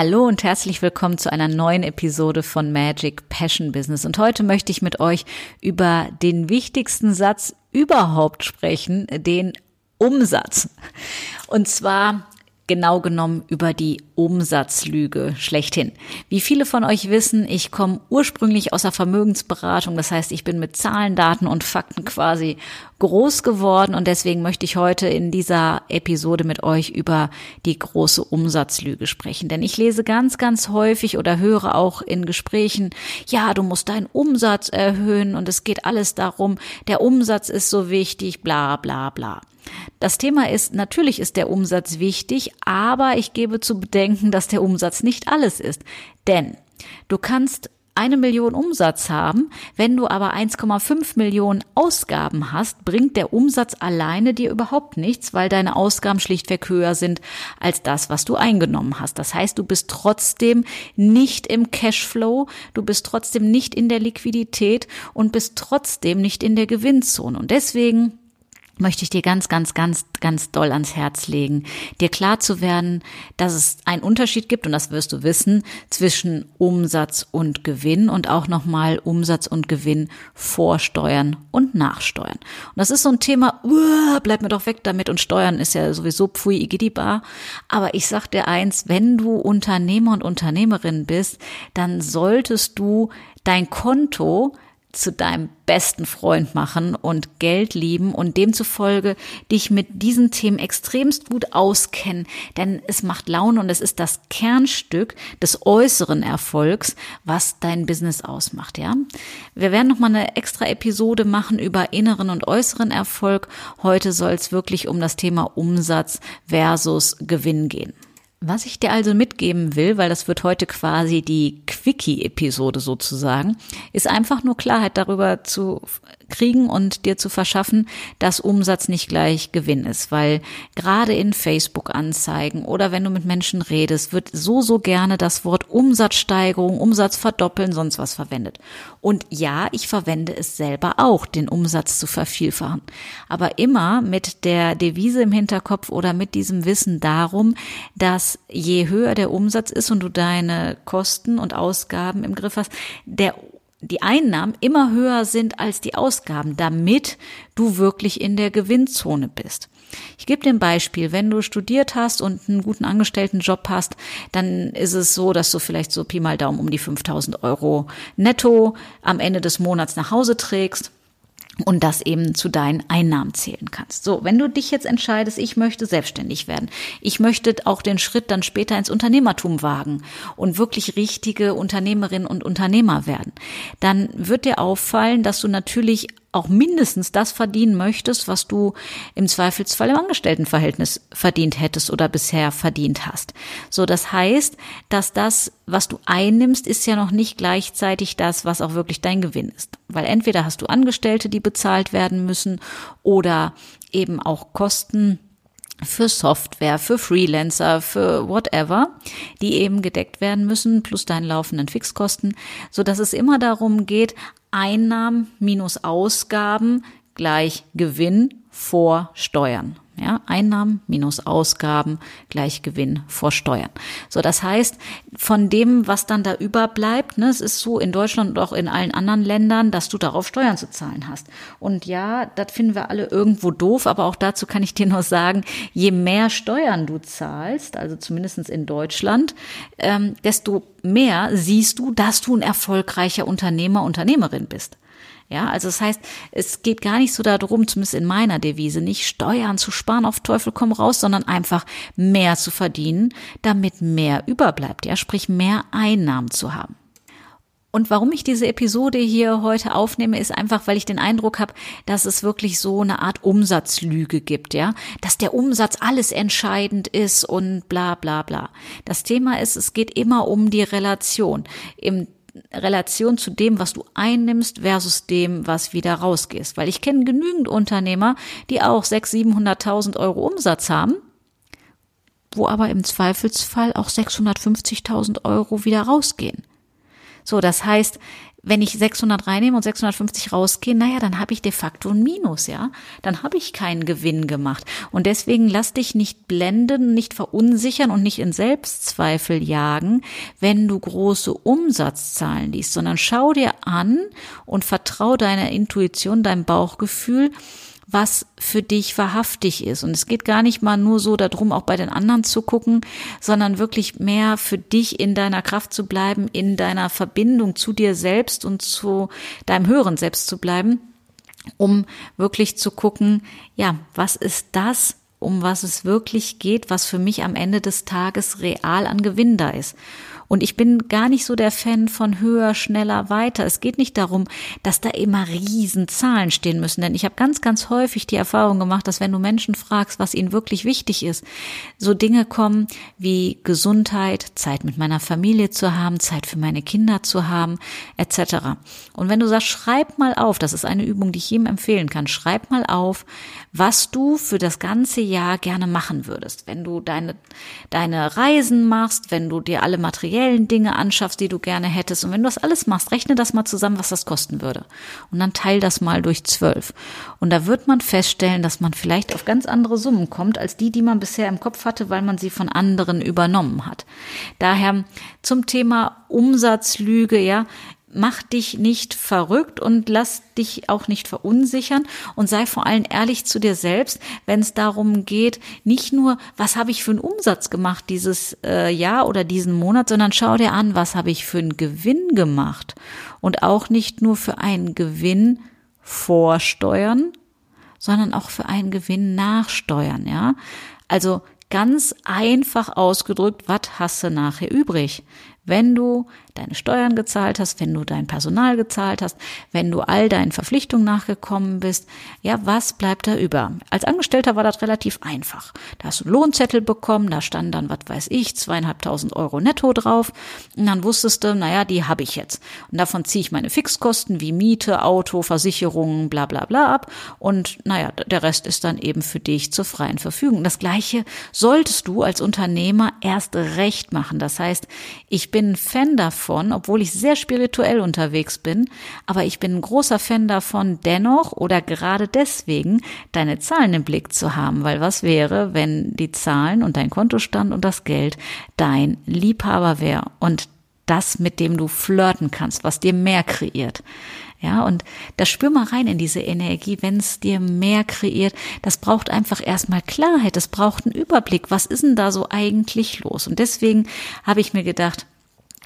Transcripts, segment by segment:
Hallo und herzlich willkommen zu einer neuen Episode von Magic Passion Business. Und heute möchte ich mit euch über den wichtigsten Satz überhaupt sprechen, den Umsatz. Und zwar genau genommen über die Umsatzlüge schlechthin. Wie viele von euch wissen, ich komme ursprünglich aus der Vermögensberatung, das heißt, ich bin mit Zahlen, Daten und Fakten quasi groß geworden und deswegen möchte ich heute in dieser Episode mit euch über die große Umsatzlüge sprechen. Denn ich lese ganz, ganz häufig oder höre auch in Gesprächen, ja, du musst deinen Umsatz erhöhen und es geht alles darum, der Umsatz ist so wichtig, bla bla bla. Das Thema ist, natürlich ist der Umsatz wichtig, aber ich gebe zu bedenken, dass der Umsatz nicht alles ist. Denn du kannst eine Million Umsatz haben, wenn du aber 1,5 Millionen Ausgaben hast, bringt der Umsatz alleine dir überhaupt nichts, weil deine Ausgaben schlichtweg höher sind als das, was du eingenommen hast. Das heißt, du bist trotzdem nicht im Cashflow, du bist trotzdem nicht in der Liquidität und bist trotzdem nicht in der Gewinnzone. Und deswegen möchte ich dir ganz, ganz, ganz, ganz doll ans Herz legen, dir klar zu werden, dass es einen Unterschied gibt, und das wirst du wissen, zwischen Umsatz und Gewinn und auch nochmal Umsatz und Gewinn vorsteuern und nachsteuern. Und das ist so ein Thema, uh, bleib mir doch weg damit und Steuern ist ja sowieso pfui igidibar. Aber ich sag dir eins, wenn du Unternehmer und Unternehmerin bist, dann solltest du dein Konto zu deinem besten Freund machen und Geld lieben und demzufolge dich mit diesen Themen extremst gut auskennen, denn es macht Laune und es ist das Kernstück des äußeren Erfolgs, was dein Business ausmacht, ja? Wir werden noch mal eine extra Episode machen über inneren und äußeren Erfolg. Heute soll es wirklich um das Thema Umsatz versus Gewinn gehen. Was ich dir also mitgeben will, weil das wird heute quasi die Quickie-Episode sozusagen, ist einfach nur Klarheit darüber zu kriegen und dir zu verschaffen, dass Umsatz nicht gleich Gewinn ist, weil gerade in Facebook-Anzeigen oder wenn du mit Menschen redest, wird so, so gerne das Wort Umsatzsteigerung, Umsatz verdoppeln, sonst was verwendet. Und ja, ich verwende es selber auch, den Umsatz zu vervielfachen. Aber immer mit der Devise im Hinterkopf oder mit diesem Wissen darum, dass je höher der Umsatz ist und du deine Kosten und Ausgaben im Griff hast, der die Einnahmen immer höher sind als die Ausgaben, damit du wirklich in der Gewinnzone bist. Ich gebe dir ein Beispiel. Wenn du studiert hast und einen guten Angestelltenjob hast, dann ist es so, dass du vielleicht so Pi mal Daumen um die 5000 Euro netto am Ende des Monats nach Hause trägst und das eben zu deinen Einnahmen zählen kannst. So, wenn du dich jetzt entscheidest, ich möchte selbstständig werden, ich möchte auch den Schritt dann später ins Unternehmertum wagen und wirklich richtige Unternehmerinnen und Unternehmer werden, dann wird dir auffallen, dass du natürlich auch mindestens das verdienen möchtest, was du im Zweifelsfall im Angestelltenverhältnis verdient hättest oder bisher verdient hast. So, das heißt, dass das, was du einnimmst, ist ja noch nicht gleichzeitig das, was auch wirklich dein Gewinn ist. Weil entweder hast du Angestellte, die bezahlt werden müssen oder eben auch Kosten, für Software, für Freelancer, für whatever, die eben gedeckt werden müssen, plus deinen laufenden Fixkosten, so dass es immer darum geht, Einnahmen minus Ausgaben gleich Gewinn vor Steuern. Ja, Einnahmen minus Ausgaben gleich Gewinn vor Steuern. So, das heißt, von dem, was dann da überbleibt, ne, es ist so in Deutschland und auch in allen anderen Ländern, dass du darauf Steuern zu zahlen hast. Und ja, das finden wir alle irgendwo doof, aber auch dazu kann ich dir nur sagen, je mehr Steuern du zahlst, also zumindestens in Deutschland, ähm, desto mehr siehst du, dass du ein erfolgreicher Unternehmer, Unternehmerin bist. Ja, also das heißt, es geht gar nicht so darum, zumindest in meiner Devise, nicht Steuern zu sparen auf Teufel komm raus, sondern einfach mehr zu verdienen, damit mehr überbleibt, ja, sprich mehr Einnahmen zu haben. Und warum ich diese Episode hier heute aufnehme, ist einfach, weil ich den Eindruck habe, dass es wirklich so eine Art Umsatzlüge gibt, ja, dass der Umsatz alles entscheidend ist und bla bla bla. Das Thema ist, es geht immer um die Relation. Im Relation zu dem, was du einnimmst versus dem, was wieder rausgehst. Weil ich kenne genügend Unternehmer, die auch 600.000, 700.000 Euro Umsatz haben, wo aber im Zweifelsfall auch 650.000 Euro wieder rausgehen. So, das heißt, wenn ich 600 reinnehme und 650 rausgehe, naja, dann habe ich de facto ein Minus, ja. Dann habe ich keinen Gewinn gemacht. Und deswegen lass dich nicht blenden, nicht verunsichern und nicht in Selbstzweifel jagen, wenn du große Umsatzzahlen liest, sondern schau dir an und vertrau deiner Intuition, deinem Bauchgefühl, was für dich wahrhaftig ist. Und es geht gar nicht mal nur so darum, auch bei den anderen zu gucken, sondern wirklich mehr für dich in deiner Kraft zu bleiben, in deiner Verbindung zu dir selbst und zu deinem höheren Selbst zu bleiben, um wirklich zu gucken, ja, was ist das, um was es wirklich geht, was für mich am Ende des Tages real an Gewinn da ist. Und ich bin gar nicht so der Fan von höher, schneller, weiter. Es geht nicht darum, dass da immer riesen Zahlen stehen müssen. Denn ich habe ganz, ganz häufig die Erfahrung gemacht, dass wenn du Menschen fragst, was ihnen wirklich wichtig ist, so Dinge kommen wie Gesundheit, Zeit mit meiner Familie zu haben, Zeit für meine Kinder zu haben, etc. Und wenn du sagst, schreib mal auf, das ist eine Übung, die ich jedem empfehlen kann, schreib mal auf, was du für das ganze Jahr gerne machen würdest. Wenn du deine, deine Reisen machst, wenn du dir alle materiellen Dinge anschaffst, die du gerne hättest. Und wenn du das alles machst, rechne das mal zusammen, was das kosten würde. Und dann teil das mal durch zwölf. Und da wird man feststellen, dass man vielleicht auf ganz andere Summen kommt, als die, die man bisher im Kopf hatte, weil man sie von anderen übernommen hat. Daher zum Thema Umsatzlüge, ja, mach dich nicht verrückt und lass dich auch nicht verunsichern und sei vor allem ehrlich zu dir selbst, wenn es darum geht, nicht nur, was habe ich für einen Umsatz gemacht dieses äh, Jahr oder diesen Monat, sondern schau dir an, was habe ich für einen Gewinn gemacht und auch nicht nur für einen Gewinn vorsteuern, sondern auch für einen Gewinn nachsteuern, ja? Also ganz einfach ausgedrückt, was hast du nachher übrig? Wenn du deine Steuern gezahlt hast, wenn du dein Personal gezahlt hast, wenn du all deinen Verpflichtungen nachgekommen bist, ja, was bleibt da über? Als Angestellter war das relativ einfach. Da hast du einen Lohnzettel bekommen, da stand dann, was weiß ich, zweieinhalbtausend Euro netto drauf. Und dann wusstest du, naja, die habe ich jetzt. Und davon ziehe ich meine Fixkosten wie Miete, Auto, Versicherungen, bla bla bla ab. Und naja, der Rest ist dann eben für dich zur freien Verfügung. Das gleiche solltest du als Unternehmer erst recht machen. Das heißt, ich bin Fan davon, davon, obwohl ich sehr spirituell unterwegs bin, aber ich bin ein großer Fan davon, dennoch oder gerade deswegen deine Zahlen im Blick zu haben, weil was wäre, wenn die Zahlen und dein Kontostand und das Geld dein Liebhaber wäre und das, mit dem du flirten kannst, was dir mehr kreiert. Ja, und da spür mal rein in diese Energie, wenn es dir mehr kreiert. Das braucht einfach erstmal Klarheit, das braucht einen Überblick. Was ist denn da so eigentlich los? Und deswegen habe ich mir gedacht,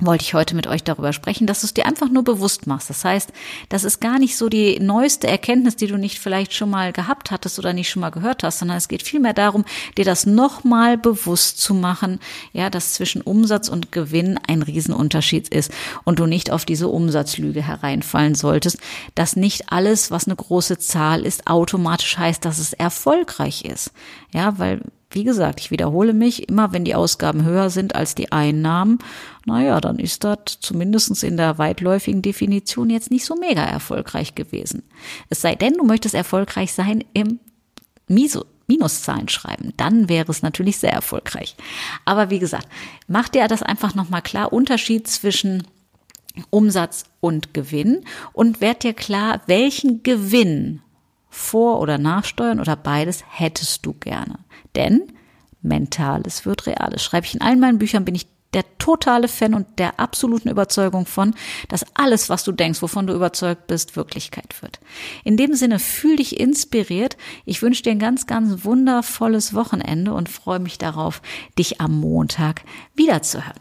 wollte ich heute mit euch darüber sprechen, dass du es dir einfach nur bewusst machst. Das heißt, das ist gar nicht so die neueste Erkenntnis, die du nicht vielleicht schon mal gehabt hattest oder nicht schon mal gehört hast, sondern es geht vielmehr darum, dir das nochmal bewusst zu machen, ja, dass zwischen Umsatz und Gewinn ein Riesenunterschied ist und du nicht auf diese Umsatzlüge hereinfallen solltest, dass nicht alles, was eine große Zahl ist, automatisch heißt, dass es erfolgreich ist. Ja, weil wie gesagt, ich wiederhole mich, immer wenn die Ausgaben höher sind als die Einnahmen, naja, dann ist das zumindest in der weitläufigen Definition jetzt nicht so mega erfolgreich gewesen. Es sei denn, du möchtest erfolgreich sein im Miso. Minuszahlen schreiben, dann wäre es natürlich sehr erfolgreich. Aber wie gesagt, mach dir das einfach nochmal klar, Unterschied zwischen Umsatz und Gewinn und werd dir klar, welchen Gewinn vor- oder nachsteuern oder beides hättest du gerne. Denn Mentales wird Reales. Schreibe ich in allen meinen Büchern, bin ich der totale Fan und der absoluten Überzeugung von, dass alles, was du denkst, wovon du überzeugt bist, Wirklichkeit wird. In dem Sinne, fühl dich inspiriert. Ich wünsche dir ein ganz, ganz wundervolles Wochenende und freue mich darauf, dich am Montag wiederzuhören.